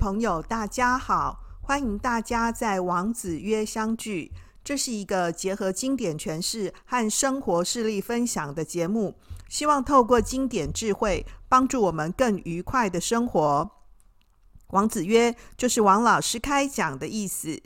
朋友，大家好！欢迎大家在王子约相聚。这是一个结合经典诠释和生活事例分享的节目，希望透过经典智慧，帮助我们更愉快的生活。王子约就是王老师开讲的意思。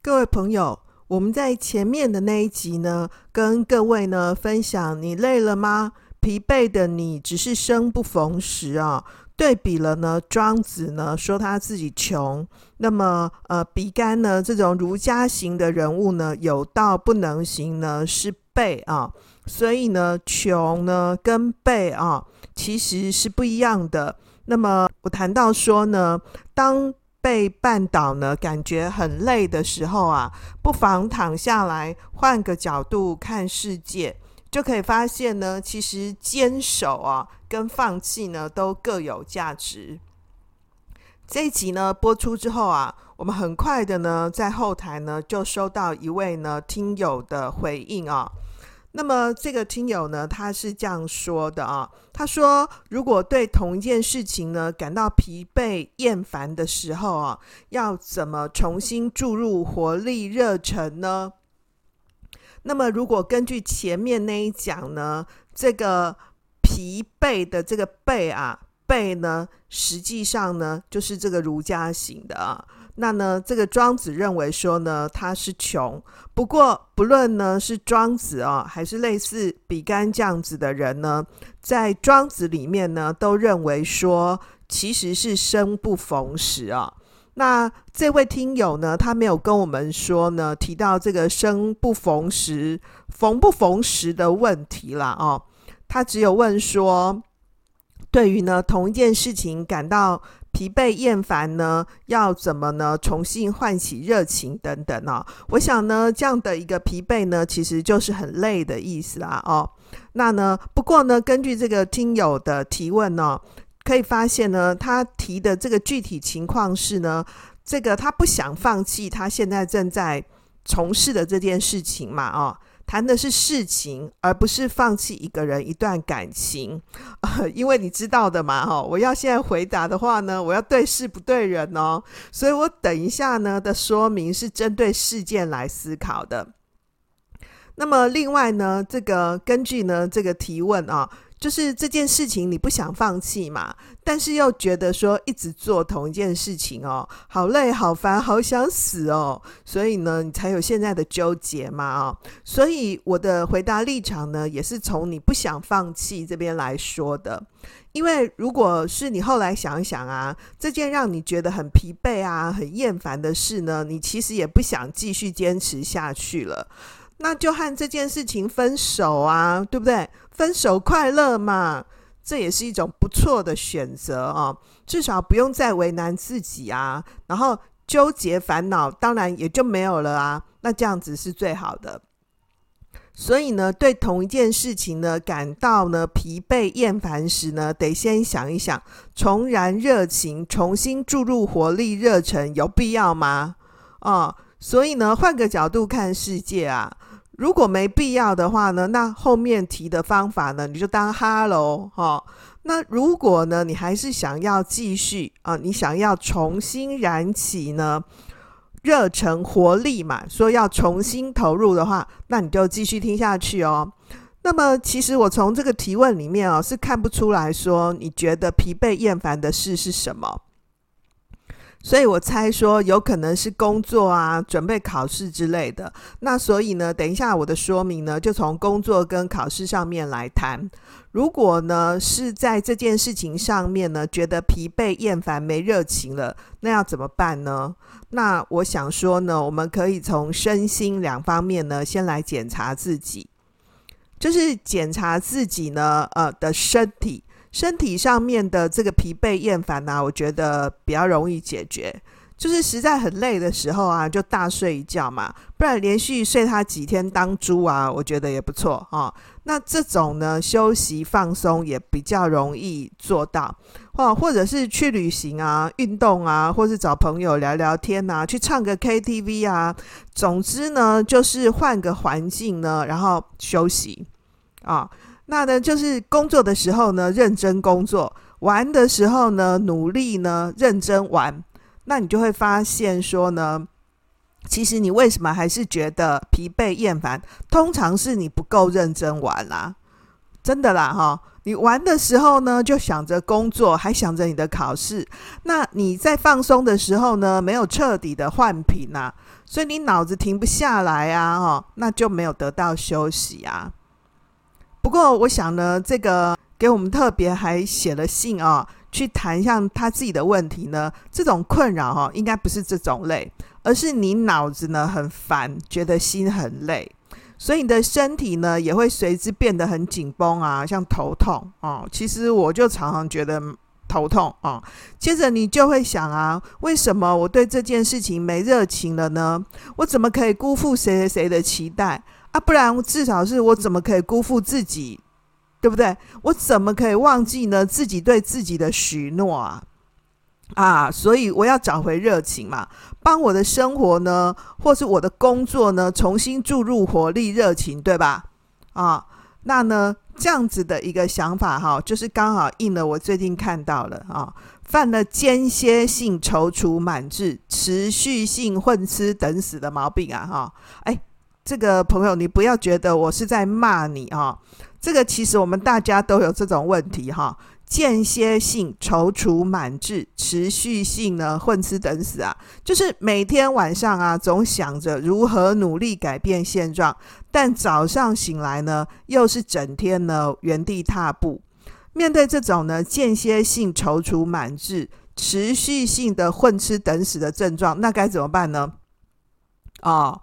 各位朋友，我们在前面的那一集呢，跟各位呢分享，你累了吗？疲惫的你只是生不逢时啊。对比了呢，庄子呢说他自己穷，那么呃，比干呢这种儒家型的人物呢，有道不能行呢是背啊，所以呢，穷呢跟背啊其实是不一样的。那么我谈到说呢，当被绊倒呢，感觉很累的时候啊，不妨躺下来，换个角度看世界。就可以发现呢，其实坚守啊跟放弃呢都各有价值。这一集呢播出之后啊，我们很快的呢在后台呢就收到一位呢听友的回应啊。那么这个听友呢他是这样说的啊，他说如果对同一件事情呢感到疲惫厌烦的时候啊，要怎么重新注入活力热忱呢？那么，如果根据前面那一讲呢，这个疲惫的这个惫啊，惫呢，实际上呢，就是这个儒家型的啊。那呢，这个庄子认为说呢，他是穷。不过，不论呢是庄子啊，还是类似比干这样子的人呢，在庄子里面呢，都认为说，其实是生不逢时啊。那这位听友呢，他没有跟我们说呢，提到这个生不逢时、逢不逢时的问题啦。哦。他只有问说，对于呢同一件事情感到疲惫厌烦呢，要怎么呢重新唤起热情等等哦。我想呢，这样的一个疲惫呢，其实就是很累的意思啦。哦，那呢，不过呢，根据这个听友的提问呢。可以发现呢，他提的这个具体情况是呢，这个他不想放弃他现在正在从事的这件事情嘛，哦，谈的是事情，而不是放弃一个人一段感情，呃，因为你知道的嘛，哈，我要现在回答的话呢，我要对事不对人哦，所以我等一下呢的说明是针对事件来思考的。那么另外呢，这个根据呢这个提问啊。就是这件事情你不想放弃嘛，但是又觉得说一直做同一件事情哦，好累、好烦、好想死哦，所以呢，你才有现在的纠结嘛哦。所以我的回答立场呢，也是从你不想放弃这边来说的。因为如果是你后来想一想啊，这件让你觉得很疲惫啊、很厌烦的事呢，你其实也不想继续坚持下去了。那就和这件事情分手啊，对不对？分手快乐嘛，这也是一种不错的选择哦。至少不用再为难自己啊，然后纠结烦恼，当然也就没有了啊。那这样子是最好的。所以呢，对同一件事情呢，感到呢疲惫厌烦时呢，得先想一想，重燃热情，重新注入活力热忱，有必要吗？哦，所以呢，换个角度看世界啊。如果没必要的话呢，那后面提的方法呢，你就当哈喽哈。那如果呢，你还是想要继续啊，你想要重新燃起呢热忱活力嘛，说要重新投入的话，那你就继续听下去哦。那么其实我从这个提问里面啊，是看不出来说你觉得疲惫厌烦的事是什么。所以我猜说有可能是工作啊，准备考试之类的。那所以呢，等一下我的说明呢，就从工作跟考试上面来谈。如果呢是在这件事情上面呢，觉得疲惫、厌烦、没热情了，那要怎么办呢？那我想说呢，我们可以从身心两方面呢，先来检查自己，就是检查自己呢，呃的身体。身体上面的这个疲惫厌烦呢，我觉得比较容易解决，就是实在很累的时候啊，就大睡一觉嘛，不然连续睡他几天当猪啊，我觉得也不错啊、哦。那这种呢，休息放松也比较容易做到，或或者是去旅行啊、运动啊，或是找朋友聊聊天啊，去唱个 KTV 啊，总之呢，就是换个环境呢，然后休息啊。那呢，就是工作的时候呢，认真工作；玩的时候呢，努力呢，认真玩。那你就会发现说呢，其实你为什么还是觉得疲惫厌烦？通常是你不够认真玩啦，真的啦哈！你玩的时候呢，就想着工作，还想着你的考试。那你在放松的时候呢，没有彻底的换品呐，所以你脑子停不下来啊，哈，那就没有得到休息啊。不过我想呢，这个给我们特别还写了信啊，去谈一下他自己的问题呢。这种困扰哈，应该不是这种累，而是你脑子呢很烦，觉得心很累，所以你的身体呢也会随之变得很紧绷啊，像头痛啊。其实我就常常觉得头痛啊。接着你就会想啊，为什么我对这件事情没热情了呢？我怎么可以辜负谁谁谁的期待？啊，不然至少是我怎么可以辜负自己，对不对？我怎么可以忘记呢？自己对自己的许诺啊，啊，所以我要找回热情嘛，帮我的生活呢，或是我的工作呢，重新注入活力、热情，对吧？啊，那呢，这样子的一个想法哈，就是刚好应了我最近看到了啊，犯了间歇性踌躇满志、持续性混吃等死的毛病啊，哈，哎。这个朋友，你不要觉得我是在骂你啊！这个其实我们大家都有这种问题哈，间歇性踌躇满志，持续性呢混吃等死啊，就是每天晚上啊总想着如何努力改变现状，但早上醒来呢又是整天呢原地踏步。面对这种呢间歇性踌躇满志、持续性的混吃等死的症状，那该怎么办呢？哦，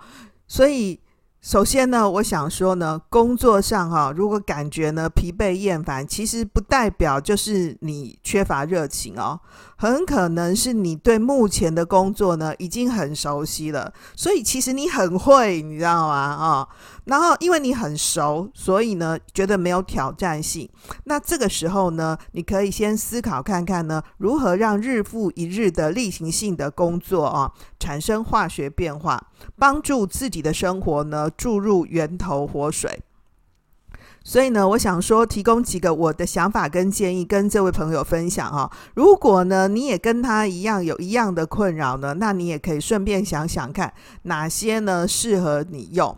所以。首先呢，我想说呢，工作上哈，如果感觉呢疲惫厌烦，其实不代表就是你缺乏热情哦。很可能是你对目前的工作呢已经很熟悉了，所以其实你很会，你知道吗？啊、哦，然后因为你很熟，所以呢觉得没有挑战性。那这个时候呢，你可以先思考看看呢，如何让日复一日的例行性的工作啊产生化学变化，帮助自己的生活呢注入源头活水。所以呢，我想说，提供几个我的想法跟建议，跟这位朋友分享哈。如果呢，你也跟他一样有一样的困扰呢，那你也可以顺便想想看，哪些呢适合你用。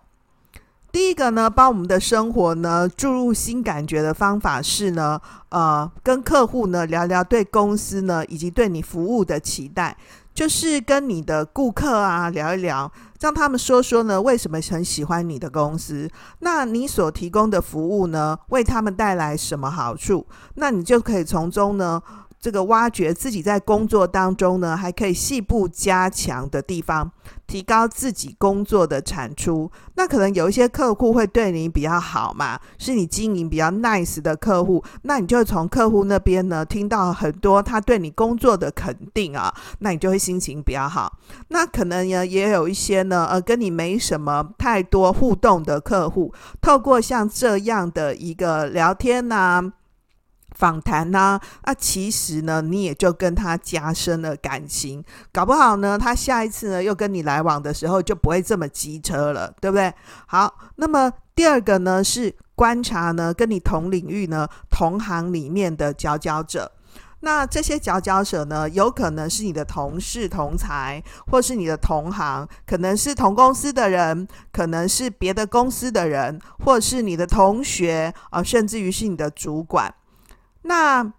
第一个呢，帮我们的生活呢注入新感觉的方法是呢，呃，跟客户呢聊聊对公司呢以及对你服务的期待。就是跟你的顾客啊聊一聊，让他们说说呢，为什么很喜欢你的公司？那你所提供的服务呢，为他们带来什么好处？那你就可以从中呢。这个挖掘自己在工作当中呢，还可以细部加强的地方，提高自己工作的产出。那可能有一些客户会对你比较好嘛，是你经营比较 nice 的客户，那你就从客户那边呢听到很多他对你工作的肯定啊，那你就会心情比较好。那可能呢也有一些呢，呃，跟你没什么太多互动的客户，透过像这样的一个聊天呐、访谈呐、啊，那其实呢，你也就跟他加深了感情，搞不好呢，他下一次呢又跟你来往的时候就不会这么机车了，对不对？好，那么第二个呢是观察呢跟你同领域呢同行里面的佼佼者，那这些佼佼者呢，有可能是你的同事同才，或是你的同行，可能是同公司的人，可能是别的公司的人，或是你的同学啊、甚至于是你的主管。那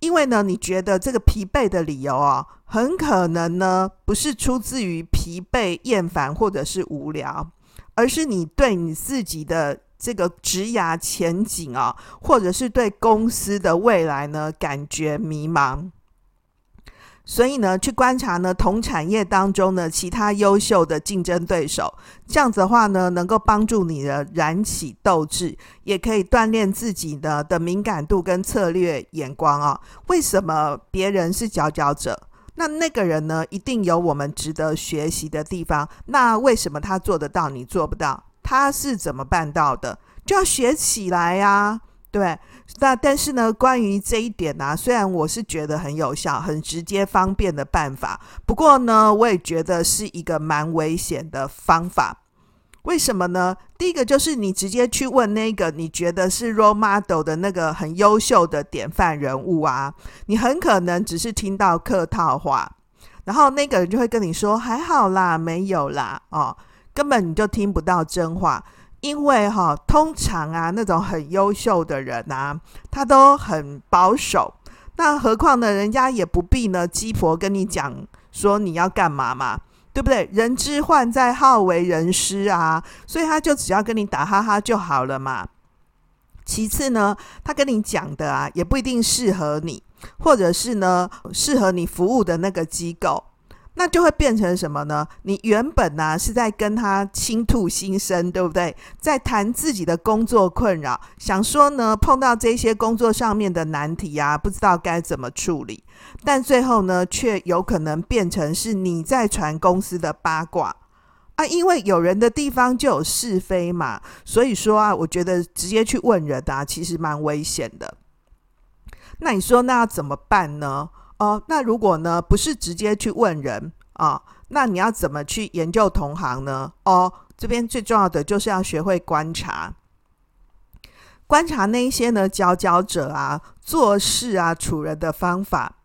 因为呢，你觉得这个疲惫的理由啊，很可能呢不是出自于疲惫、厌烦或者是无聊，而是你对你自己的这个职涯前景啊，或者是对公司的未来呢，感觉迷茫。所以呢，去观察呢同产业当中呢其他优秀的竞争对手，这样子的话呢，能够帮助你的燃起斗志，也可以锻炼自己的的敏感度跟策略眼光啊。为什么别人是佼佼者？那那个人呢，一定有我们值得学习的地方。那为什么他做得到，你做不到？他是怎么办到的？就要学起来呀。对，那但是呢，关于这一点呢、啊，虽然我是觉得很有效、很直接、方便的办法，不过呢，我也觉得是一个蛮危险的方法。为什么呢？第一个就是你直接去问那个你觉得是 role model 的那个很优秀的典范人物啊，你很可能只是听到客套话。然后那个人就会跟你说还好啦，没有啦，哦，根本你就听不到真话，因为哈、通常啊那种很优秀的人啊，他都很保守，那何况呢，人家也不必呢鸡婆跟你讲说你要干嘛嘛，对不对？人之患在好为人师啊，所以他就只要跟你打哈哈就好了嘛。其次呢，他跟你讲的啊，也不一定适合你。或者是呢，适合你服务的那个机构，那就会变成什么呢？你原本呢、是在跟他倾吐心声，对不对？在谈自己的工作困扰，想说呢，碰到这些工作上面的难题啊，不知道该怎么处理，但最后呢，却有可能变成是你在传公司的八卦啊，因为有人的地方就有是非嘛，所以说啊，我觉得直接去问人啊，其实蛮危险的。那你说那要怎么办呢？哦，那如果呢不是直接去问人啊，哦，那你要怎么去研究同行呢？哦，这边最重要的就是要学会观察，观察那一些呢佼佼者啊做事啊处人的方法。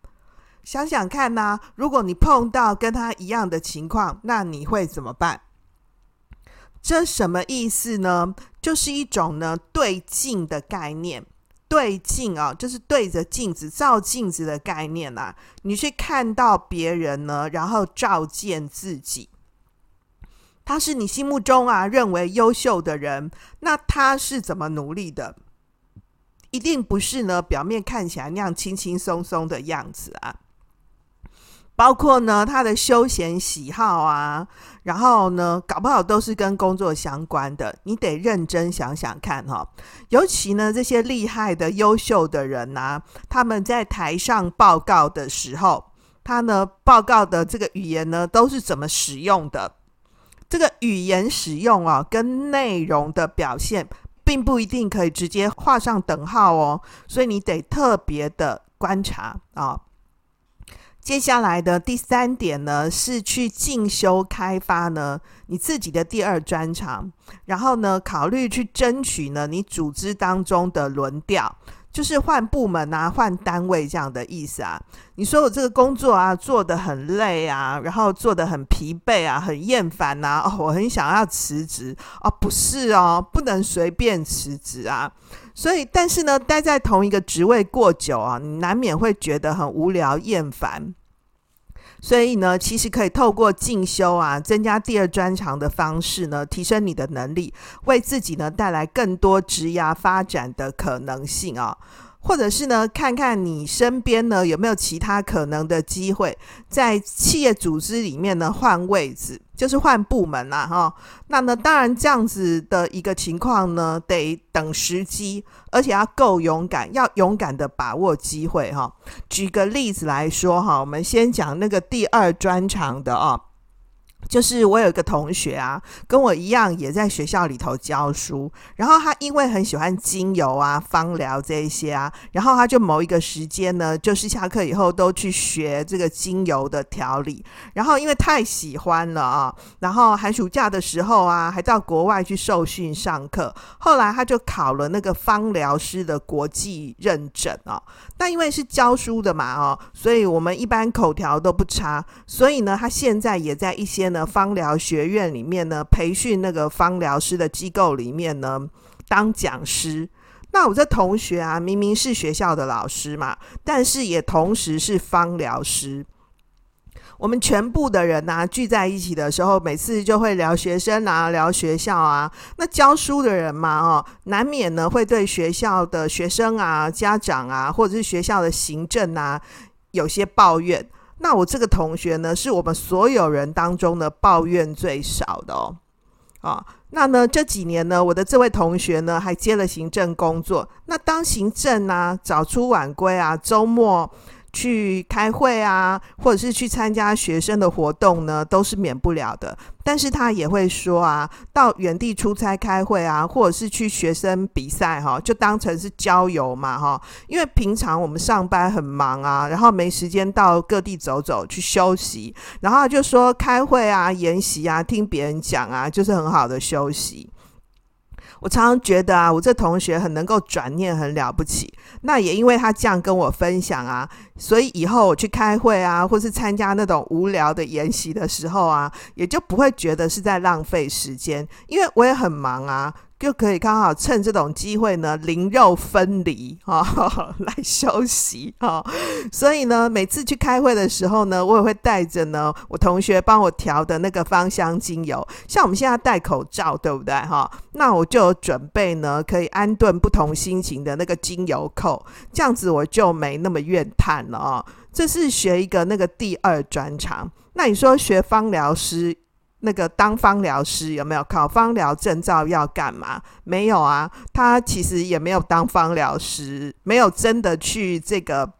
想想看呐，如果你碰到跟他一样的情况，那你会怎么办？这什么意思呢？就是一种呢对镜的概念。对镜啊，就是对着镜子照镜子的概念啊。你去看到别人呢，然后照见自己。他是你心目中啊认为优秀的人，那他是怎么努力的？一定不是呢表面看起来那样轻轻松松的样子啊。包括呢，他的休闲喜好啊，然后呢，搞不好都是跟工作相关的。你得认真想想看哈。尤其呢，这些厉害的、优秀的人啊，他们在台上报告的时候，他呢报告的这个语言呢，都是怎么使用的？这个语言使用啊，跟内容的表现，并不一定可以直接画上等号哦。所以你得特别的观察啊。接下来的第三点呢，是去进修开发呢你自己的第二专长，然后呢考虑去争取呢你组织当中的轮调。就是换部门啊，换单位这样的意思啊。你说我这个工作啊，做得很累啊，然后做得很疲惫啊，很厌烦呐。哦，我很想要辞职哦，不是哦，不能随便辞职啊。所以，但是呢，待在同一个职位过久啊，你难免会觉得很无聊厌烦。所以呢，其实可以透过进修啊，增加第二专长的方式呢，提升你的能力，为自己呢带来更多职涯发展的可能性啊。或者是呢，看看你身边呢有没有其他可能的机会，在企业组织里面呢换位置，就是换部门啦，哈。那呢，当然这样子的一个情况呢，得等时机，而且要够勇敢，要勇敢的把握机会哈。举个例子来说哈，我们先讲那个第二专长的啊。就是我有一个同学啊，跟我一样也在学校里头教书，然后他因为很喜欢精油啊、芳疗这一些啊，然后他就某一个时间呢，就是下课以后都去学这个精油的调理，然后因为太喜欢了啊，然后寒暑假的时候啊，还到国外去受训上课，后来他就考了那个芳疗师的国际认证啊。那因为是教书的嘛哦，所以我们一般口条都不差，所以呢，他现在也在一些。呢，芳疗学院里面呢，培训那个芳疗师的机构里面呢，当讲师。那我这同学啊，明明是学校的老师嘛，但是也同时是芳疗师。我们全部的人啊，聚在一起的时候，每次就会聊学生啊，聊学校啊。那教书的人嘛，哦，难免呢会对学校的学生啊、家长啊，或者是学校的行政啊，有些抱怨。那我这个同学呢，是我们所有人当中呢抱怨最少的哦。啊，那呢这几年呢，我的这位同学呢还接了行政工作。那当行政啊，早出晚归啊，周末。去开会啊，或者是去参加学生的活动呢，都是免不了的。但是他也会说啊，到原地出差开会啊，或者是去学生比赛哈，就当成是郊游嘛哈。因为平常我们上班很忙啊，然后没时间到各地走走去休息，然后就说开会啊、研习啊、听别人讲啊，就是很好的休息。我常常觉得啊，我这同学很能够转念，很了不起。那也因为他这样跟我分享啊，所以以后我去开会啊，或是参加那种无聊的研习的时候啊，也就不会觉得是在浪费时间，因为我也很忙啊。就可以刚好趁这种机会呢，灵肉分离哈、哦，来休息哈、所以呢，每次去开会的时候呢，我也会带着呢我同学帮我调的那个芳香精油。像我们现在戴口罩，对不对哈、那我就准备呢，可以安顿不同心情的那个精油扣，这样子我就没那么怨叹了啊、哦。这是学一个那个第二专长。那你说学芳疗师？那个当芳疗师有没有考芳疗证照要干嘛？没有啊，他其实也没有当芳疗师，没有真的去这个。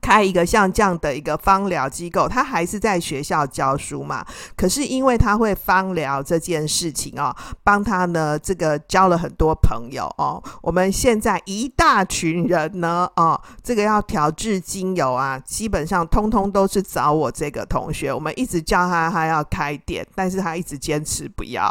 开一个像这样的一个芳疗机构，他还是在学校教书嘛？可是因为他会芳疗这件事情哦，帮他呢这个交了很多朋友哦。我们现在一大群人呢哦，这个要调制精油啊，基本上通通都是找我这个同学。我们一直叫他他要开店，但是他一直坚持不要。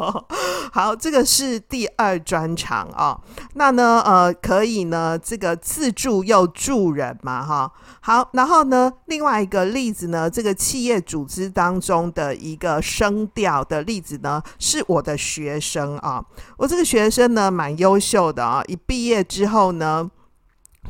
好，这个是第二专长哦。那呢呃可以呢这个自助又助人嘛哈。好，然后呢，另外一个例子呢，这个企业组织当中的一个声调的例子呢，是我的学生啊。我这个学生呢，蛮优秀的啊。一毕业之后呢，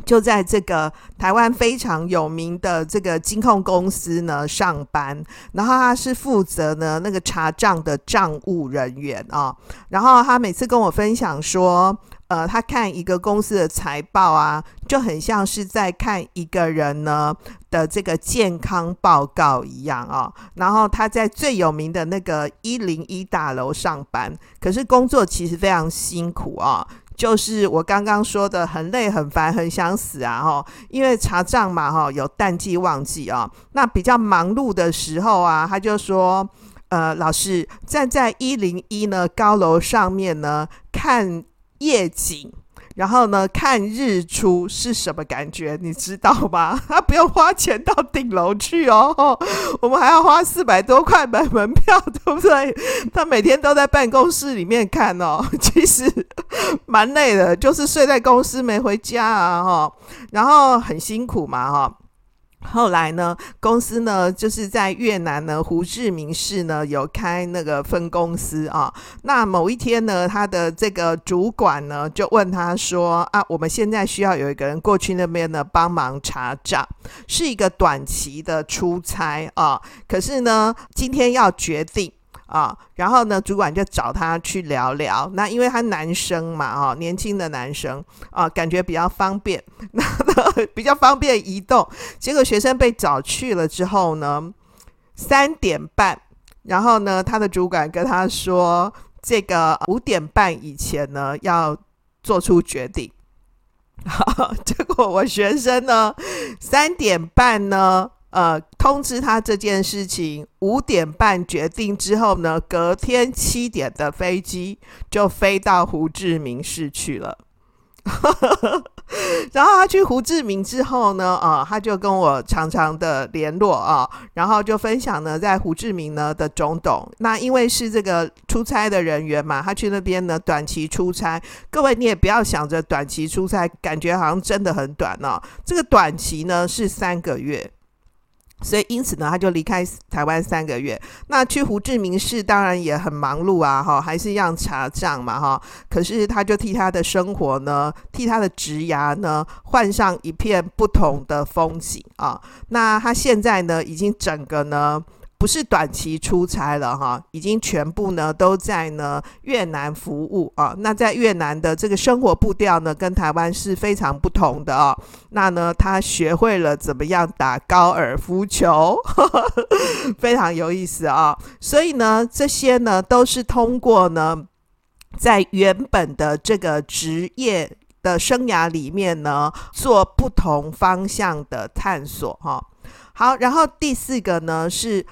就在这个台湾非常有名的这个金控公司呢上班，然后他是负责呢那个查账的账务人员啊。然后他每次跟我分享说，呃，他看一个公司的财报啊，就很像是在看一个人呢的这个健康报告一样啊。然后他在最有名的那个一零一大楼上班，可是工作其实非常辛苦啊。就是我刚刚说的，很累、很烦、很想死啊！哈，因为查账嘛，哈，有淡季旺季啊。那比较忙碌的时候啊，他就说，呃，老师站在一零一呢高楼上面呢看。夜景，然后呢，看日出是什么感觉？你知道吗？他不用花钱到顶楼去哦，我们还要花四百多块买门票，对不对？他每天都在办公室里面看哦，其实蛮累的，就是睡在公司没回家啊，哈，然后很辛苦嘛，哈。后来呢，公司呢就是在越南呢胡志明市呢有开那个分公司啊。那某一天呢，他的这个主管呢就问他说：“啊，我们现在需要有一个人过去那边呢帮忙查账，是一个短期的出差啊。可是呢，今天要决定。”啊，然后呢，主管就找他去聊聊。那因为他男生嘛，哦，年轻的男生啊，感觉比较方便，那 比较方便移动。结果学生被找去了之后呢，三点半，然后呢，他的主管跟他说，这个五点半以前呢要做出决定。好，结果我学生呢，三点半呢。呃，通知他这件事情，五点半决定之后呢，隔天七点的飞机就飞到胡志明市去了。然后他去胡志明之后呢，啊、呃，他就跟我常常的联络啊，然后就分享呢，在胡志明呢的种种。那因为是这个出差的人员嘛，他去那边呢短期出差。各位你也不要想着短期出差，感觉好像真的很短哦。这个短期呢是三个月。所以，因此呢，他就离开台湾三个月。那去胡志明市当然也很忙碌啊，哈，还是一样查账嘛，哈。可是，他就替他的生活呢，替他的职涯呢，换上一片不同的风景啊。那他现在呢，已经整个呢。不是短期出差了哈，已经全部呢都在呢越南服务啊。那在越南的这个生活步调呢，跟台湾是非常不同的啊。那呢，他学会了怎么样打高尔夫球，非常有意思啊。所以呢，这些呢都是通过呢，在原本的这个职业的生涯里面呢，做不同方向的探索哈。好，然后第四个呢是。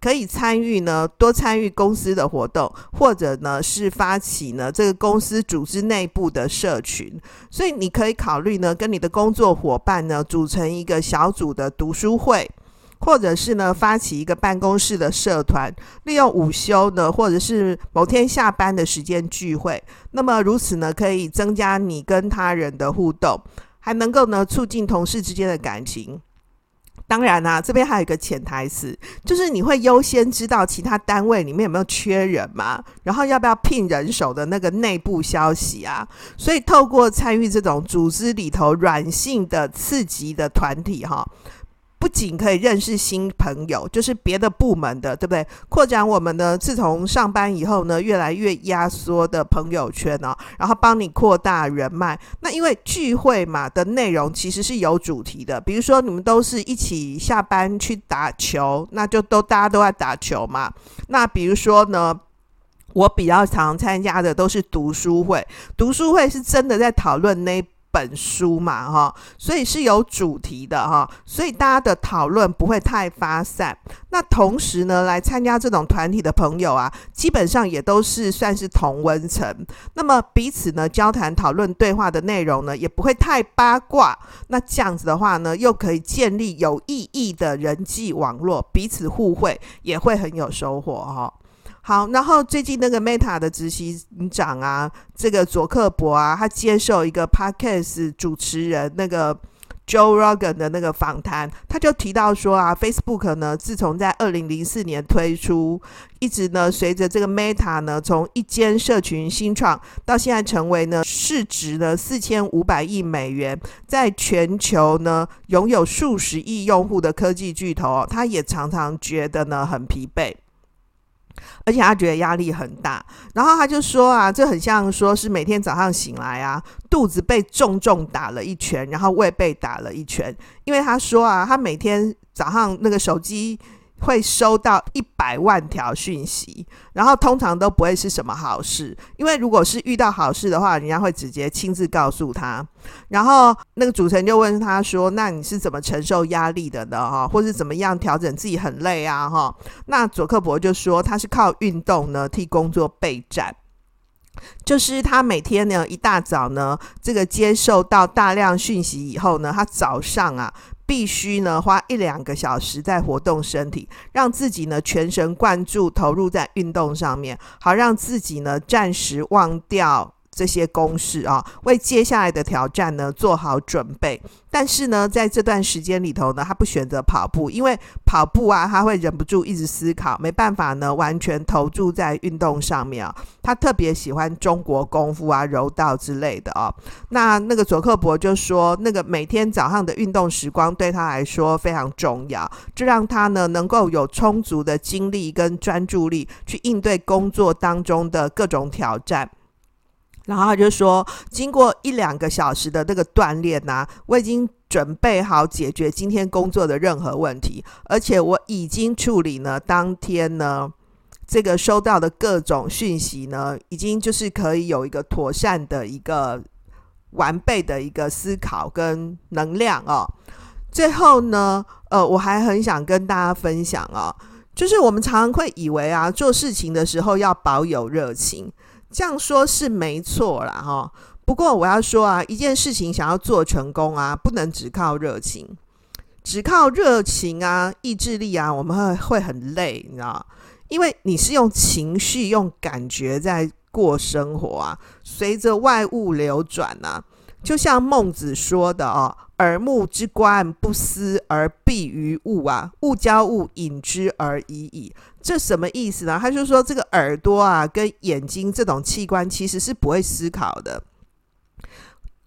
可以参与呢，多参与公司的活动，或者呢是发起呢这个公司组织内部的社群，所以你可以考虑呢跟你的工作伙伴呢组成一个小组的读书会。或者是呢，发起一个办公室的社团，利用午休呢，或者是某天下班的时间聚会。那么如此呢，可以增加你跟他人的互动。还能够呢促进同事之间的感情。当然啦、啊，这边还有一个潜台词，就是你会优先知道其他单位里面有没有缺人嘛，然后要不要聘人手的那个内部消息啊。所以透过参与这种组织里头软性的刺激的团体，哈。不仅可以认识新朋友，就是别的部门的，对不对？扩展我们呢，自从上班以后呢，越来越压缩的朋友圈哦，然后帮你扩大人脉。那因为聚会嘛的内容其实是有主题的，比如说你们都是一起下班去打球，那就都大家都在打球嘛。那比如说呢，我比较常参加的都是读书会，读书会是真的在讨论那。本书嘛，哈，所以是有主题的哈，所以大家的讨论不会太发散。那同时呢，来参加这种团体的朋友啊，基本上也都是算是同温层。那么彼此呢，交谈、讨论、对话的内容呢，也不会太八卦。那这样子的话呢，又可以建立有意义的人际网络，彼此互惠，也会很有收获哈。好，然后最近那个 Meta 的执行长啊，这个佐克伯啊，他接受一个 Podcast 主持人那个 Joe Rogan 的那个访谈，他就提到说啊，Facebook 呢，自从在二零零四年推出，一直呢，随着这个 Meta 呢，从一间社群新创到现在成为呢，市值呢四千五百亿美元，在全球呢拥有数十亿用户的科技巨头，他也常常觉得呢很疲惫。而且他觉得压力很大，然后他就说啊，这很像说是每天早上醒来啊，肚子被重重打了一拳，然后胃被打了一拳，因为他说啊，他每天早上那个手机。会收到一百万条讯息，然后通常都不会是什么好事，因为如果是遇到好事的话，人家会直接亲自告诉他。然后那个主持人就问他说：“那你是怎么承受压力的呢？哈，或是怎么样调整自己很累啊？哈？”那佐克伯就说他是靠运动呢替工作备战，就是他每天呢一大早呢这个接受到大量讯息以后呢，他早上啊。必须呢花一两个小时在活动身体，让自己呢全神贯注投入在运动上面，好让自己呢暂时忘掉。这些公式啊，为接下来的挑战呢做好准备。但是呢，在这段时间里头呢，他不选择跑步，因为跑步啊，他会忍不住一直思考，没办法呢完全投注在运动上面啊。他特别喜欢中国功夫啊、柔道之类的啊。那那个佐克伯就说，那个每天早上的运动时光对他来说非常重要，这让他呢能够有充足的精力跟专注力去应对工作当中的各种挑战。然后他就说，经过一两个小时的那个锻炼呐，我已经准备好解决今天工作的任何问题，而且我已经处理了当天呢这个收到的各种讯息呢，已经就是可以有一个妥善的一个完备的一个思考跟能量哦。最后呢，呃，我还很想跟大家分享哦，就是我们常常会以为啊，做事情的时候要保有热情。这样说是没错啦，哈。不过我要说啊，一件事情想要做成功啊，不能只靠热情，只靠热情啊，意志力啊，我们会会很累，你知道？因为你是用情绪、用感觉在过生活啊，随着外物流转啊，就像孟子说的哦。耳目之观，不思而蔽于物啊，物交物，隐之而已矣。这什么意思呢？他就说这个耳朵啊，跟眼睛这种器官其实是不会思考的，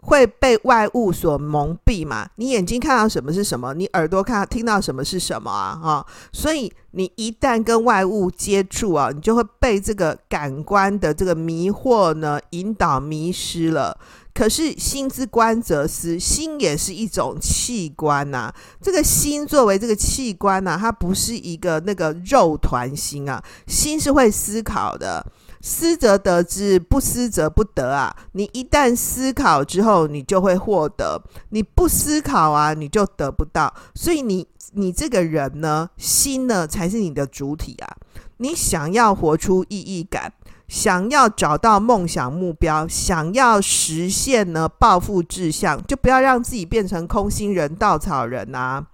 会被外物所蒙蔽嘛。你眼睛看到什么是什么，你耳朵看到听到什么是什么啊？哈，所以你一旦跟外物接触啊，你就会被这个感官的这个迷惑呢引导迷失了。可是心之官则思，心也是一种器官呐、啊。这个心作为这个器官呐、啊，它不是一个那个肉团心啊。心是会思考的，思则得之，不思则不得啊。你一旦思考之后，你就会获得；你不思考啊，你就得不到。所以你你这个人呢，心呢才是你的主体啊。你想要活出意义感。想要找到梦想目标，想要实现呢抱负志向，就不要让自己变成空心人、稻草人啊！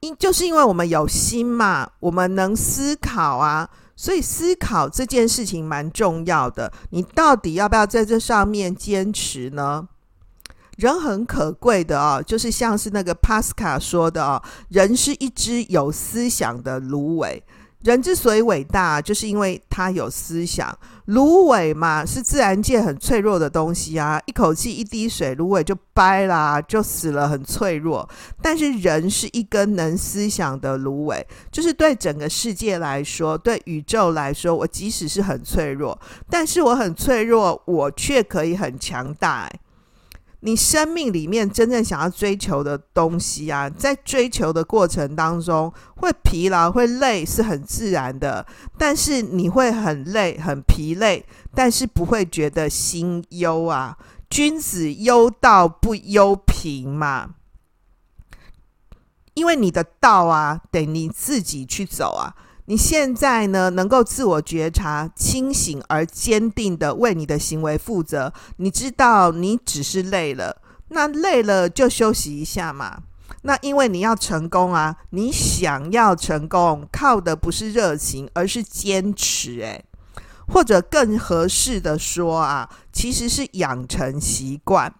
因就是因为我们有心嘛，我们能思考啊，所以思考这件事情蛮重要的。你到底要不要在这上面坚持呢？人很可贵的哦，就是像是那个帕斯卡说的哦，人是一只有思想的芦苇。人之所以伟大，就是因为他有思想。芦苇嘛，是自然界很脆弱的东西啊，一口气一滴水，芦苇就掰啦，就死了，很脆弱。但是人是一根能思想的芦苇，就是对整个世界来说，对宇宙来说，我即使是很脆弱，但是我很脆弱，我却可以很强大。你生命里面真正想要追求的东西啊，在追求的过程当中会疲劳、会累是很自然的，但是你会很累、很疲累，但是不会觉得心忧啊。君子忧道不忧贫嘛，因为你的道啊，得你自己去走啊。你现在呢，能够自我觉察、清醒而坚定地为你的行为负责。你知道，你只是累了，那累了就休息一下嘛。那因为你要成功啊，你想要成功，靠的不是热情，而是坚持。诶，或者更合适的说啊，其实是养成习惯。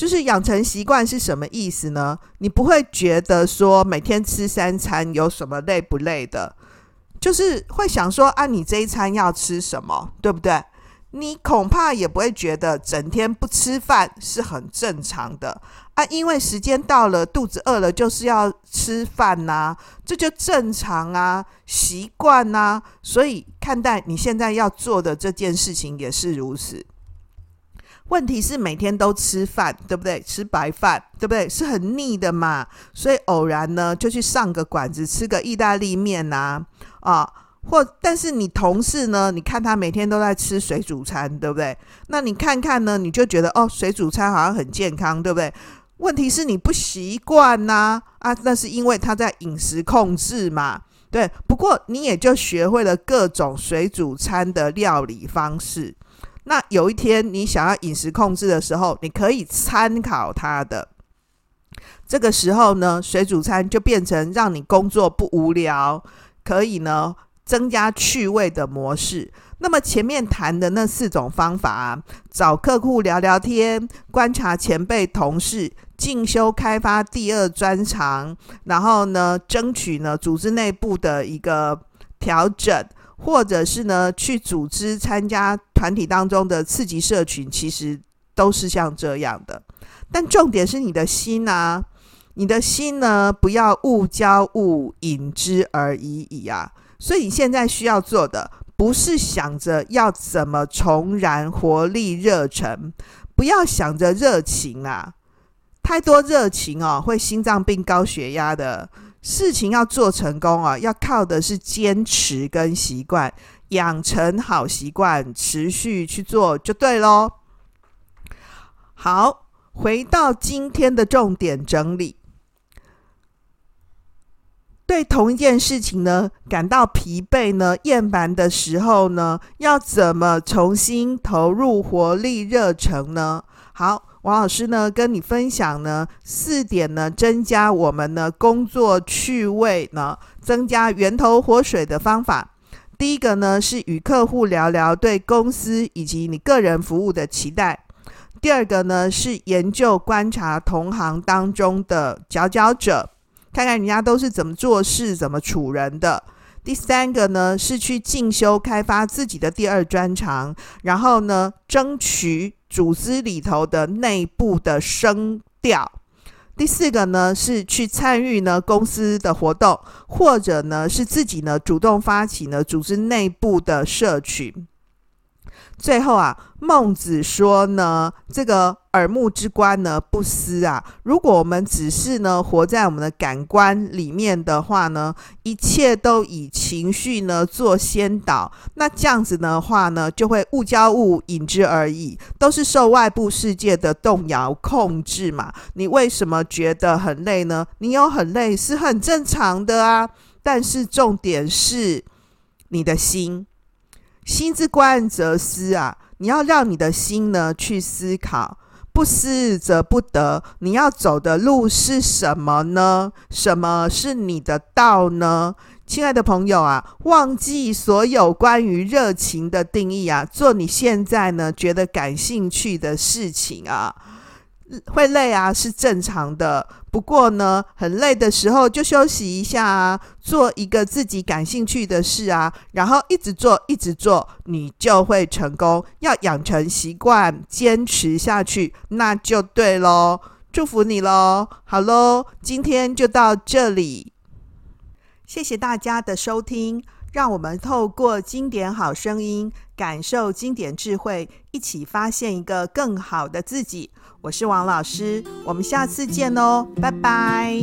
就是养成习惯是什么意思呢？你不会觉得说每天吃三餐有什么累不累的，就是会想说啊，你这一餐要吃什么，对不对？你恐怕也不会觉得整天不吃饭是很正常的啊，因为时间到了，肚子饿了就是要吃饭呐，这就正常啊，习惯呐。所以看待你现在要做的这件事情也是如此。问题是每天都吃饭，对不对？吃白饭，对不对？是很腻的嘛。所以偶然呢，就去上个馆子吃个意大利面呐，啊，或但是你同事呢，你看他每天都在吃水煮餐，对不对？那你看看呢，你就觉得哦，水煮餐好像很健康，对不对？问题是你不习惯呐，啊，那是因为他在饮食控制嘛，对。不过你也就学会了各种水煮餐的料理方式。那有一天你想要饮食控制的时候，你可以参考它的。这个时候呢，水煮餐就变成让你工作不无聊，可以呢增加趣味的模式。那么前面谈的那四种方法啊，找客户聊聊天，观察前辈同事，进修开发第二专长，然后呢争取呢组织内部的一个调整。或者是呢，去组织参加团体当中的次级社群，其实都是像这样的。但重点是你的心啊，你的心呢，不要误交误引之而已矣啊。所以你现在需要做的，不是想着要怎么重燃活力热忱，不要想着热情啊，太多热情哦，会心脏病、高血压的。事情要做成功啊，要靠的是坚持跟习惯，养成好习惯，持续去做就对喽。好，回到今天的重点整理，对同一件事情呢，感到疲惫呢、厌烦的时候呢，要怎么重新投入活力、热忱呢？好。王老师呢，跟你分享呢四点呢，增加我们的工作趣味呢，增加源头活水的方法。第一个呢是与客户聊聊对公司以及你个人服务的期待。第二个呢是研究观察同行当中的佼佼者，看看人家都是怎么做事、怎么处人的。第三个呢是去进修开发自己的第二专长，然后呢争取。组织里头的内部的声调。第四个呢是去参与呢公司的活动，或者呢是自己呢主动发起呢组织内部的社群。最后啊，孟子说呢，这个耳目之官呢，不思啊。如果我们只是呢活在我们的感官里面的话呢，一切都以情绪呢做先导，那这样子的话呢，就会误交误引之而已，都是受外部世界的动摇控制嘛。你为什么觉得很累呢？你有很累是很正常的啊，但是重点是你的心。心之观则思啊，你要让你的心呢去思考，不思则不得。你要走的路是什么呢？什么是你的道呢？亲爱的朋友啊，忘记所有关于热情的定义啊，做你现在呢觉得感兴趣的事情啊。会累啊，是正常的。不过呢，很累的时候就休息一下啊，做一个自己感兴趣的事啊，然后一直做，一直做，你就会成功。要养成习惯，坚持下去，那就对喽。祝福你喽！好喽，今天就到这里，谢谢大家的收听。让我们透过经典好声音，感受经典智慧，一起发现一个更好的自己。我是王老师，我们下次见哦，拜拜。